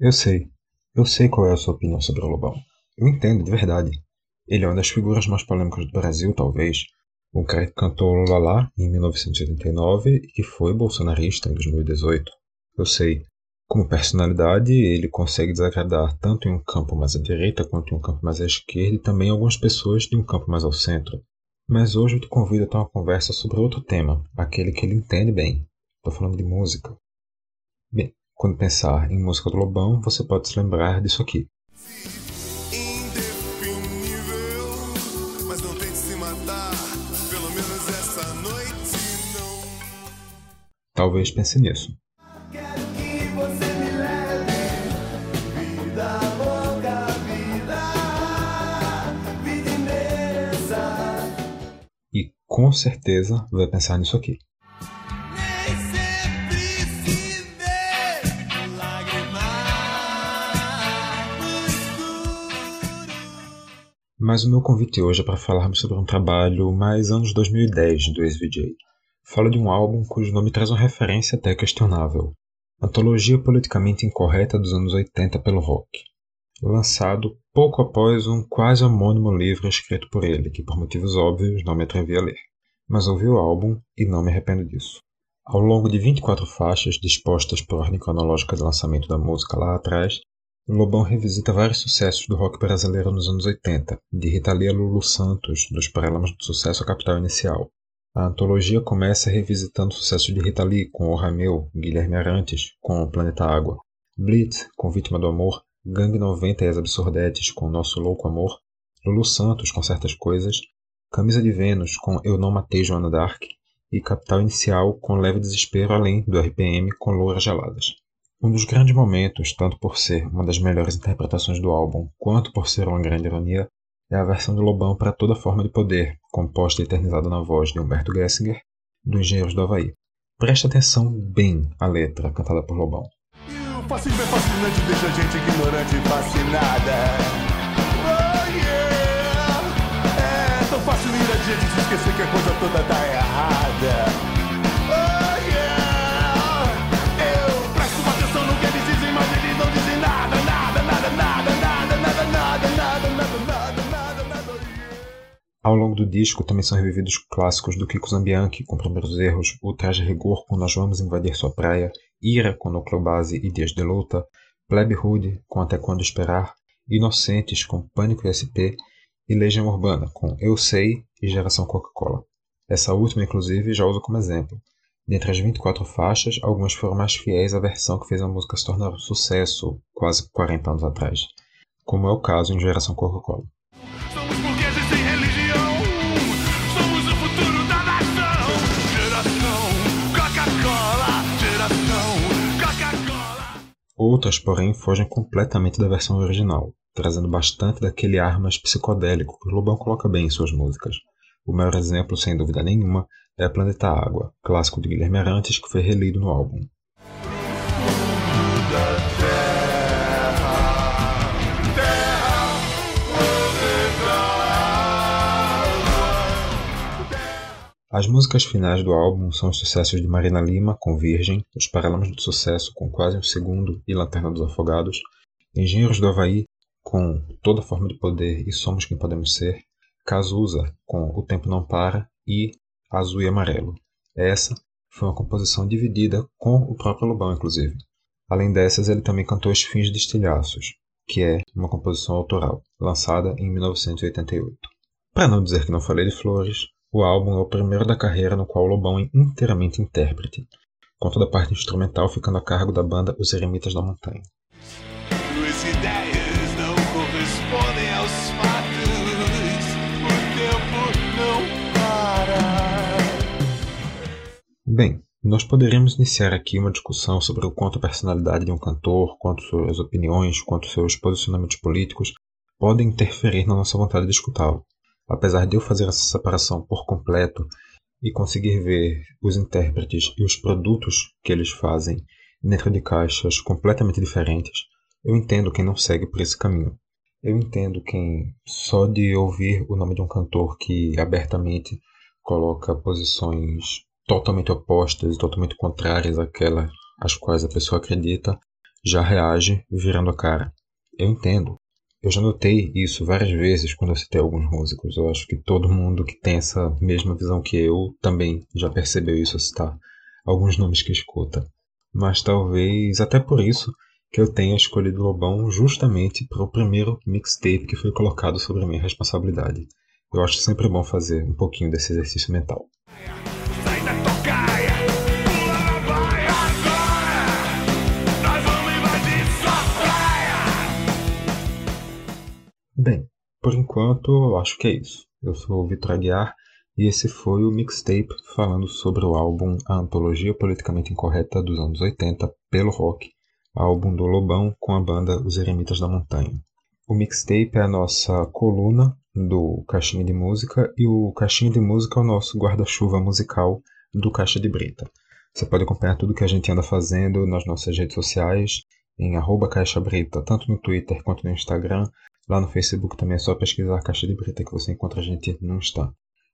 Eu sei. Eu sei qual é a sua opinião sobre o Lobão. Eu entendo, de verdade. Ele é uma das figuras mais polêmicas do Brasil, talvez. Um cara que cantou Lulala em 1989 e que foi bolsonarista em 2018. Eu sei. Como personalidade, ele consegue desagradar tanto em um campo mais à direita quanto em um campo mais à esquerda e também algumas pessoas de um campo mais ao centro. Mas hoje eu te convido a ter uma conversa sobre outro tema, aquele que ele entende bem. Estou falando de música. Bem, quando pensar em música do Lobão, você pode se lembrar disso aqui. Talvez pense nisso. E com certeza vai pensar nisso aqui. Mas o meu convite hoje é para falarmos sobre um trabalho mais anos 2010 do ex-VJ. Falo de um álbum cujo nome traz uma referência até questionável. Antologia politicamente incorreta dos anos 80 pelo rock. Lançado pouco após um quase homônimo livro escrito por ele, que por motivos óbvios não me atrevi a ler. Mas ouvi o álbum e não me arrependo disso. Ao longo de 24 faixas dispostas por ordem cronológica de lançamento da música lá atrás, Lobão revisita vários sucessos do rock brasileiro nos anos 80, de Rita Lee a Lulu Santos, dos Paralamas do Sucesso a Capital Inicial, a antologia começa revisitando o sucesso de Rita Lee com O Rameu, Guilherme Arantes com O Planeta Água, Blitz com Vítima do Amor, Gangue 90 e as Absurdetes com Nosso Louco Amor, Lulu Santos com Certas Coisas, Camisa de Vênus com Eu Não Matei Joana Dark e Capital Inicial com Leve Desespero além do RPM com Louras Geladas. Um dos grandes momentos, tanto por ser uma das melhores interpretações do álbum, quanto por ser uma grande ironia, é a versão de Lobão para toda forma de poder, composta e eternizada na voz de Humberto Gessinger, do Engenheiros do Havaí. Preste atenção bem à letra cantada por Lobão. E o fascismo é fascinante, deixa a gente ignorante e fascinada. Ao longo do disco também são revividos clássicos do Kiko Zambianchi, com primeiros erros, O Traje Rigor, com Nós Vamos Invadir Sua Praia, Ira, com Núcleo Base e Dias de Luta, Plebe Rude, com Até Quando Esperar, Inocentes, com Pânico e SP, e Legião Urbana, com Eu Sei e Geração Coca-Cola. Essa última, inclusive, já uso como exemplo. Dentre as 24 faixas, algumas foram mais fiéis à versão que fez a música se tornar um sucesso quase 40 anos atrás, como é o caso em Geração Coca-Cola. Outras, porém, fogem completamente da versão original, trazendo bastante daquele ar mais psicodélico que o Lobão coloca bem em suas músicas. O maior exemplo, sem dúvida nenhuma, é Planeta Água, clássico de Guilherme Arantes que foi relido no álbum. As músicas finais do álbum são os sucessos de Marina Lima, com Virgem, Os Paralamas do Sucesso, com Quase um Segundo e Lanterna dos Afogados, Engenheiros do Havaí, com Toda Forma de Poder e Somos Quem Podemos Ser, Cazuza, com O Tempo Não Para e Azul e Amarelo. Essa foi uma composição dividida com o próprio Lobão, inclusive. Além dessas, ele também cantou Os Fins de Estilhaços, que é uma composição autoral, lançada em 1988. Para não dizer que não falei de flores, o álbum é o primeiro da carreira no qual Lobão é inteiramente intérprete, com toda a parte instrumental ficando a cargo da banda Os Eremitas da Montanha. Suas ideias não correspondem aos fatos, o tempo não para. Bem, nós poderíamos iniciar aqui uma discussão sobre o quanto a personalidade de um cantor, quanto suas opiniões, quanto seus posicionamentos políticos podem interferir na nossa vontade de escutá-lo. Apesar de eu fazer essa separação por completo e conseguir ver os intérpretes e os produtos que eles fazem dentro de caixas completamente diferentes, eu entendo quem não segue por esse caminho. Eu entendo quem só de ouvir o nome de um cantor que abertamente coloca posições totalmente opostas e totalmente contrárias àquelas às quais a pessoa acredita, já reage virando a cara. Eu entendo. Eu já notei isso várias vezes quando eu citei alguns músicos. Eu acho que todo mundo que tem essa mesma visão que eu também já percebeu isso a citar alguns nomes que escuta. Mas talvez até por isso que eu tenha escolhido Lobão justamente para o primeiro mixtape que foi colocado sobre a minha responsabilidade. Eu acho sempre bom fazer um pouquinho desse exercício mental. Bem, por enquanto eu acho que é isso. Eu sou o Vitor Aguiar e esse foi o mixtape falando sobre o álbum A Antologia Politicamente Incorreta dos anos 80 pelo rock, álbum do Lobão com a banda Os Eremitas da Montanha. O mixtape é a nossa coluna do Caixinha de Música e o Caixinha de Música é o nosso guarda-chuva musical do Caixa de Brita. Você pode acompanhar tudo que a gente anda fazendo nas nossas redes sociais, em arroba Caixa Brita, tanto no Twitter quanto no Instagram. Lá no Facebook também é só pesquisar Caixa de Brita que você encontra a gente no Insta.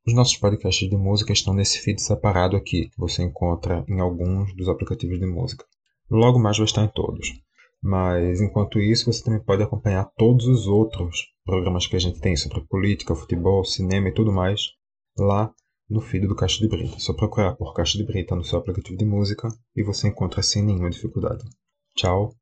Os nossos podcasts de música estão nesse feed separado aqui, que você encontra em alguns dos aplicativos de música. Logo mais vai estar em todos. Mas enquanto isso, você também pode acompanhar todos os outros programas que a gente tem sobre política, futebol, cinema e tudo mais lá no feed do Caixa de Brita. É só procurar por Caixa de Brita no seu aplicativo de música e você encontra sem nenhuma dificuldade. Tchau!